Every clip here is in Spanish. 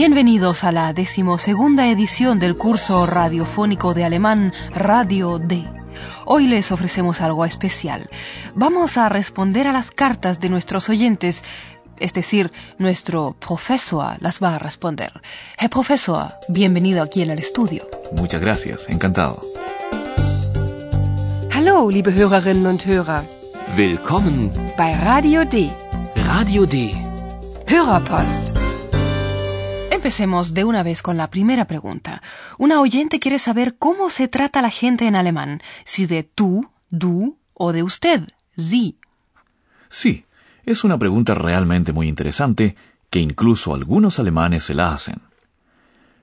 Bienvenidos a la decimosegunda edición del curso radiofónico de alemán Radio D. Hoy les ofrecemos algo especial. Vamos a responder a las cartas de nuestros oyentes, es decir, nuestro profesor las va a responder. Herr Profesor, bienvenido aquí en el estudio. Muchas gracias, encantado. Hallo, liebe Hörerinnen und Hörer, Willkommen, bei Radio D. Radio D. Hörerpost. Empecemos de una vez con la primera pregunta. Una oyente quiere saber cómo se trata la gente en alemán, si de tú, du o de usted, sie. Sí, es una pregunta realmente muy interesante que incluso algunos alemanes se la hacen.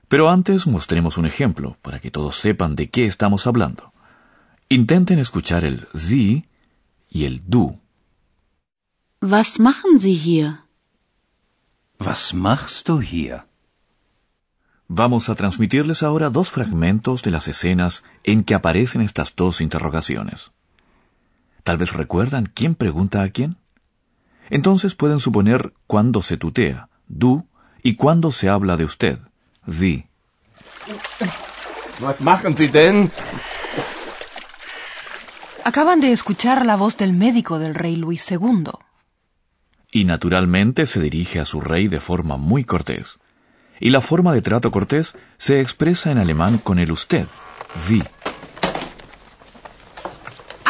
Pero antes mostremos un ejemplo para que todos sepan de qué estamos hablando. Intenten escuchar el sie y el du. Was machen Sie hier? Was machst du hier? Vamos a transmitirles ahora dos fragmentos de las escenas en que aparecen estas dos interrogaciones. Tal vez recuerdan quién pregunta a quién. Entonces pueden suponer cuándo se tutea, du, y cuándo se habla de usted, sie. Was machen Sie denn? Acaban de escuchar la voz del médico del rey Luis II. Y naturalmente se dirige a su rey de forma muy cortés. Y la forma de trato cortés se expresa en alemán con el usted, Sie.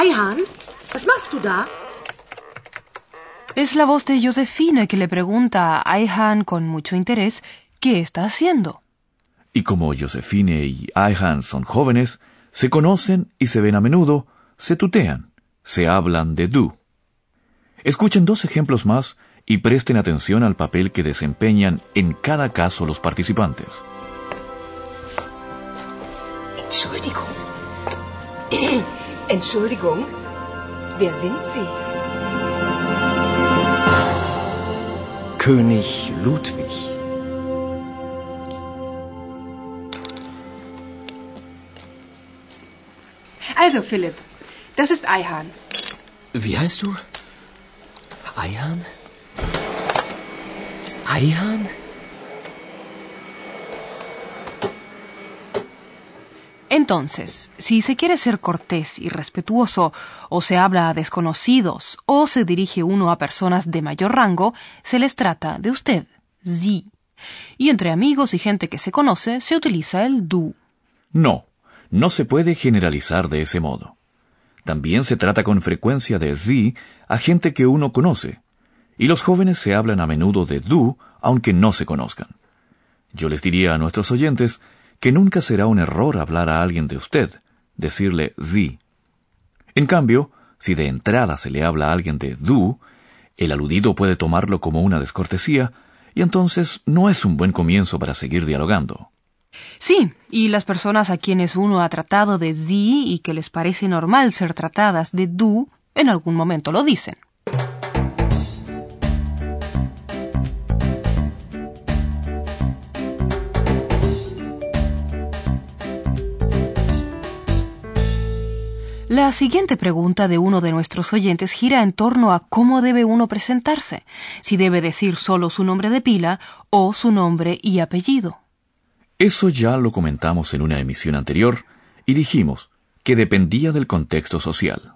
Eihan, was machst du da? Es la voz de Josefine que le pregunta a Ayhan con mucho interés qué está haciendo. Y como Josefine y Ayhan son jóvenes, se conocen y se ven a menudo, se tutean, se hablan de du. Escuchen dos ejemplos más y presten atención al papel que desempeñan en cada caso los participantes. Entschuldigung. Entschuldigung. Wer sind Sie? König Ludwig. Also, Philipp, das ist Eihan. Wie heißt du? Eihan? Entonces, si se quiere ser cortés y respetuoso, o se habla a desconocidos, o se dirige uno a personas de mayor rango, se les trata de usted, Sie. Y entre amigos y gente que se conoce, se utiliza el du. No, no se puede generalizar de ese modo. También se trata con frecuencia de Sie a gente que uno conoce, y los jóvenes se hablan a menudo de du aunque no se conozcan. Yo les diría a nuestros oyentes que nunca será un error hablar a alguien de usted, decirle Sie. En cambio, si de entrada se le habla a alguien de du, el aludido puede tomarlo como una descortesía, y entonces no es un buen comienzo para seguir dialogando. Sí, y las personas a quienes uno ha tratado de Sie y que les parece normal ser tratadas de du, en algún momento lo dicen. La siguiente pregunta de uno de nuestros oyentes gira en torno a cómo debe uno presentarse, si debe decir solo su nombre de pila o su nombre y apellido. Eso ya lo comentamos en una emisión anterior y dijimos que dependía del contexto social.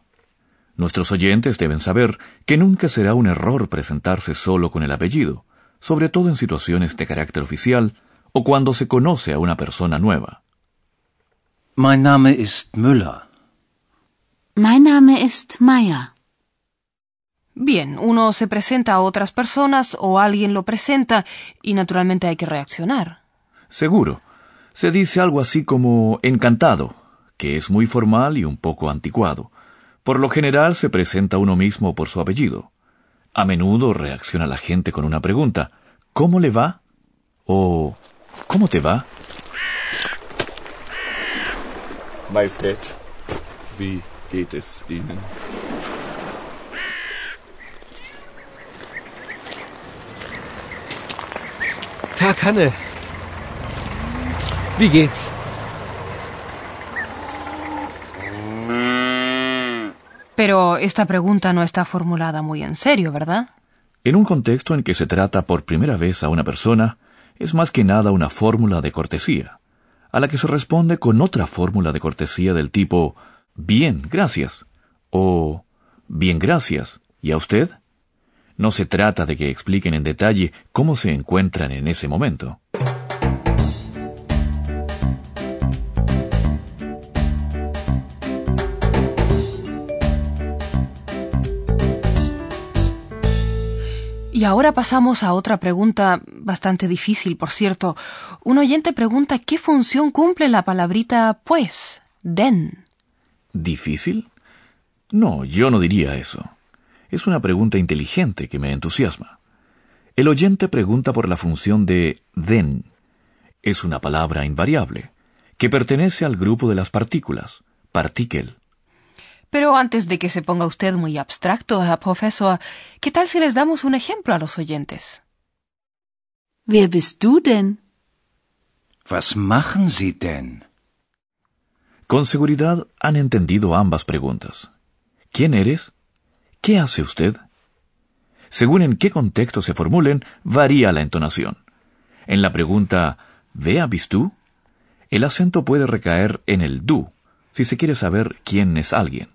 Nuestros oyentes deben saber que nunca será un error presentarse solo con el apellido, sobre todo en situaciones de carácter oficial o cuando se conoce a una persona nueva. Mein Name ist Müller. Mein Name ist Meier. Bien, uno se presenta a otras personas o alguien lo presenta y naturalmente hay que reaccionar. Seguro. Se dice algo así como encantado, que es muy formal y un poco anticuado. Por lo general se presenta uno mismo por su apellido. A menudo reacciona la gente con una pregunta. ¿Cómo le va? o ¿Cómo te va? Majestät, wie geht es Ihnen? Tag, Hanne. Wie geht's? Pero esta pregunta no está formulada muy en serio, ¿verdad? En un contexto en que se trata por primera vez a una persona, es más que nada una fórmula de cortesía, a la que se responde con otra fórmula de cortesía del tipo Bien, gracias o Bien, gracias. ¿Y a usted? No se trata de que expliquen en detalle cómo se encuentran en ese momento. Y ahora pasamos a otra pregunta bastante difícil, por cierto. Un oyente pregunta qué función cumple la palabrita pues, den. ¿Difícil? No, yo no diría eso. Es una pregunta inteligente que me entusiasma. El oyente pregunta por la función de den. Es una palabra invariable, que pertenece al grupo de las partículas, particle. Pero antes de que se ponga usted muy abstracto, Profesor, ¿qué tal si les damos un ejemplo a los oyentes? Wer bist du denn? Was machen Sie denn? Con seguridad han entendido ambas preguntas. ¿Quién eres? ¿Qué hace usted? Según en qué contexto se formulen, varía la entonación. En la pregunta ¿Vea tú? El acento puede recaer en el du, si se quiere saber quién es alguien.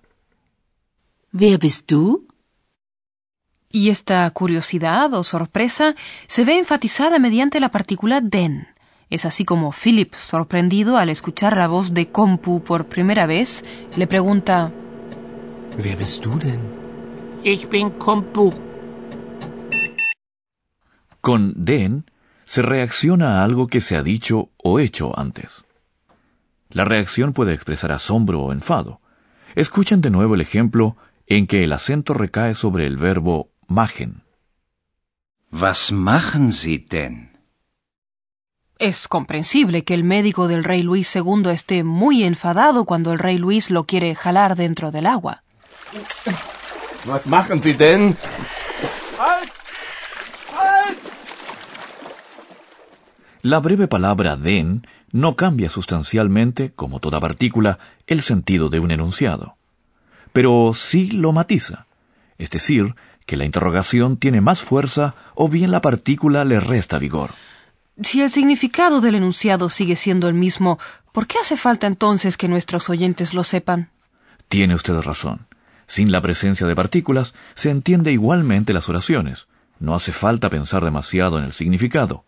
Wer bist du? Y esta curiosidad o sorpresa se ve enfatizada mediante la partícula den. Es así como Philip, sorprendido al escuchar la voz de Compu por primera vez, le pregunta Wer bist du denn? Ich bin Kompu. Con den se reacciona a algo que se ha dicho o hecho antes. La reacción puede expresar asombro o enfado. Escuchen de nuevo el ejemplo en que el acento recae sobre el verbo machen. Was machen Sie denn? Es comprensible que el médico del rey Luis II esté muy enfadado cuando el rey Luis lo quiere jalar dentro del agua. Was machen Sie denn? Halt! Halt! La breve palabra den no cambia sustancialmente, como toda partícula, el sentido de un enunciado. Pero sí lo matiza, es decir, que la interrogación tiene más fuerza o bien la partícula le resta vigor. Si el significado del enunciado sigue siendo el mismo, ¿por qué hace falta entonces que nuestros oyentes lo sepan? Tiene usted razón. Sin la presencia de partículas, se entiende igualmente las oraciones. No hace falta pensar demasiado en el significado.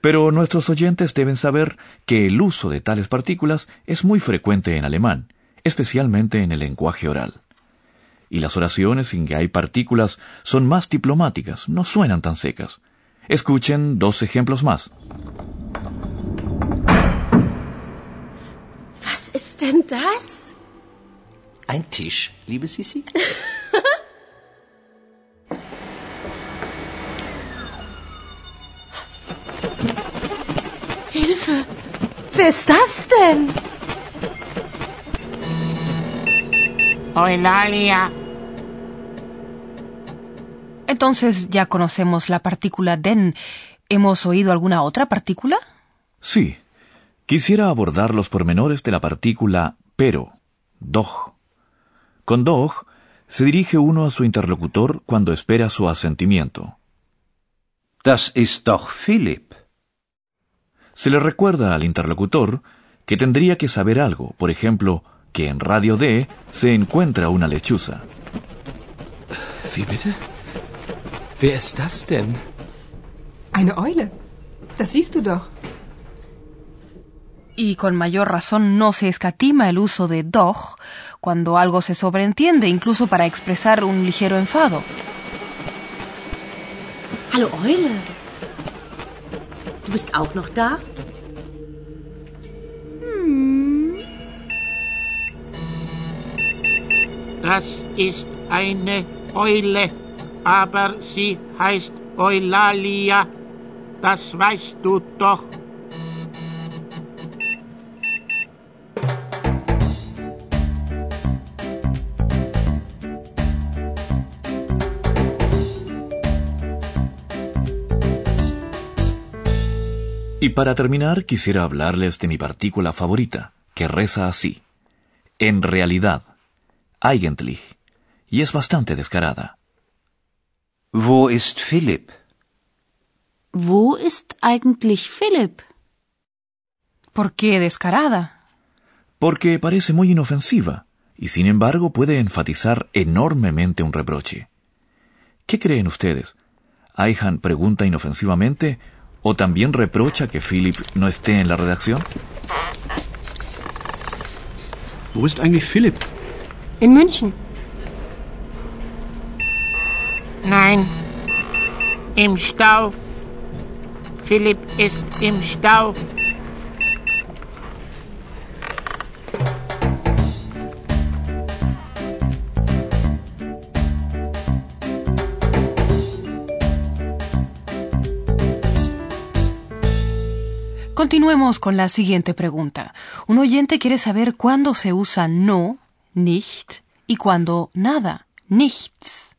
Pero nuestros oyentes deben saber que el uso de tales partículas es muy frecuente en alemán, especialmente en el lenguaje oral. Y las oraciones en que hay partículas son más diplomáticas, no suenan tan secas. Escuchen dos ejemplos más. Was ist denn das? Ein Tisch, liebe Sissi? Hilfe! Wer ist das denn? Eulalia. Entonces ya conocemos la partícula den. ¿Hemos oído alguna otra partícula? Sí. Quisiera abordar los pormenores de la partícula pero, doch. Con doch se dirige uno a su interlocutor cuando espera su asentimiento. Das ist doch Philipp. Se le recuerda al interlocutor que tendría que saber algo, por ejemplo, que en Radio D se encuentra una lechuza. Wie bitte? Wer ist das denn? Eine Eule. Das siehst du doch. Y con mayor razón no se escatima el uso de doch cuando algo se sobreentiende, incluso para expresar un ligero enfado. Hallo Eule. Du bist auch noch da? Das ist eine Eule, aber sie heißt Eulalia, das weißt du doch. Y para terminar quisiera hablarles de mi partícula favorita, que reza así. En realidad, eigentlich, y es bastante descarada. Wo ist Philipp? Wo ist eigentlich Philipp? ¿Por qué descarada? Porque parece muy inofensiva, y sin embargo puede enfatizar enormemente un reproche. ¿Qué creen ustedes? ¿Aihan pregunta inofensivamente o también reprocha que Philip no esté en la redacción? Wo ist eigentlich Philipp? In München. Nein. Im Stau. Philipp ist im Stau. Continuemos con la siguiente pregunta. Un oyente quiere saber cuándo se usa no, nicht, y cuándo nada, nichts.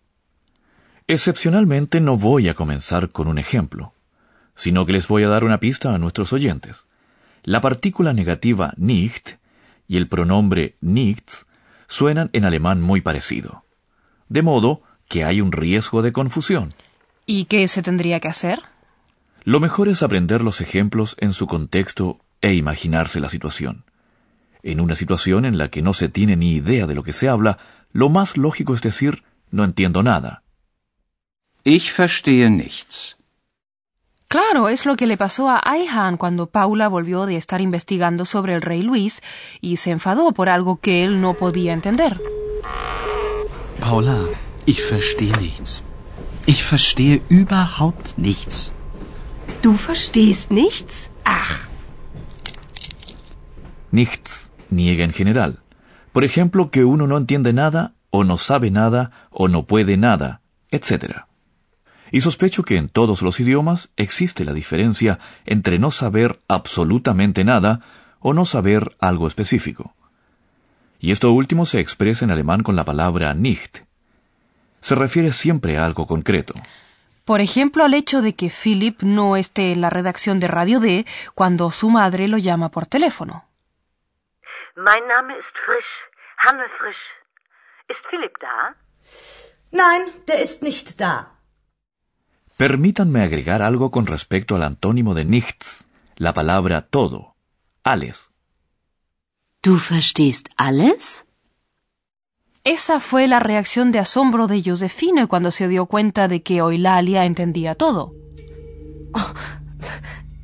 Excepcionalmente no voy a comenzar con un ejemplo, sino que les voy a dar una pista a nuestros oyentes. La partícula negativa nicht y el pronombre nichts suenan en alemán muy parecido, de modo que hay un riesgo de confusión. ¿Y qué se tendría que hacer? Lo mejor es aprender los ejemplos en su contexto e imaginarse la situación. En una situación en la que no se tiene ni idea de lo que se habla, lo más lógico es decir no entiendo nada. Ich verstehe nichts. Claro, es lo que le pasó a Aihan cuando Paula volvió de estar investigando sobre el rey Luis y se enfadó por algo que él no podía entender. Paula, ich verstehe nichts. Ich verstehe überhaupt nichts. Du verstehst nichts? Ach, Nichts niega en general. Por ejemplo, que uno no entiende nada, o no sabe nada, o no puede nada, etc. Y sospecho que en todos los idiomas existe la diferencia entre no saber absolutamente nada o no saber algo específico. Y esto último se expresa en alemán con la palabra nicht. Se refiere siempre a algo concreto. Por ejemplo, al hecho de que Philip no esté en la redacción de Radio D cuando su madre lo llama por teléfono. Mein Name ist Frisch, Hanne Frisch. Ist Philipp da? Nein, der ist nicht da. Permítanme agregar algo con respecto al antónimo de nichts, la palabra todo, alles. Du verstehst alles? Esa fue la reacción de asombro de Josefine cuando se dio cuenta de que Eulalia entendía todo.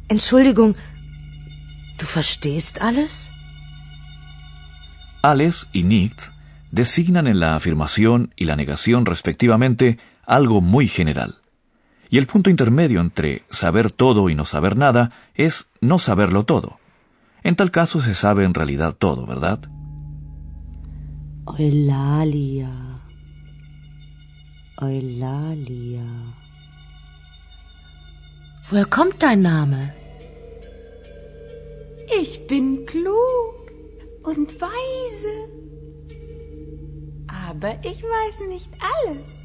Entschuldigung, du verstehst alles? Alles y nichts designan en la afirmación y la negación respectivamente algo muy general. Y el punto intermedio entre saber todo y no saber nada es no saberlo todo. En tal caso se sabe en realidad todo, ¿verdad? Eulalia. Eulalia. Woher kommt dein Name? Ich bin klug und weise. Aber ich weiß nicht alles.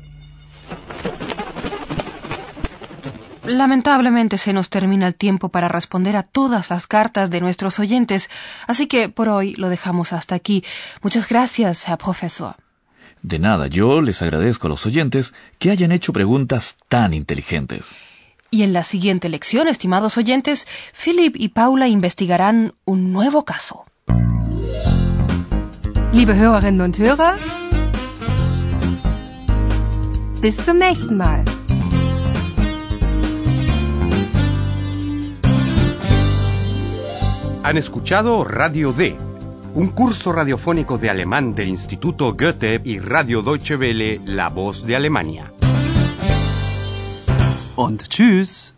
Lamentablemente se nos termina el tiempo para responder a todas las cartas de nuestros oyentes, así que por hoy lo dejamos hasta aquí. Muchas gracias, Herr Profesor. De nada, yo les agradezco a los oyentes que hayan hecho preguntas tan inteligentes. Y en la siguiente lección, estimados oyentes, Philip y Paula investigarán un nuevo caso. liebe Hörerinnen und Hörer, bis zum nächsten Mal. Han escuchado Radio D, un curso radiofónico de alemán del Instituto Goethe y Radio Deutsche Welle, La Voz de Alemania. Und tschüss.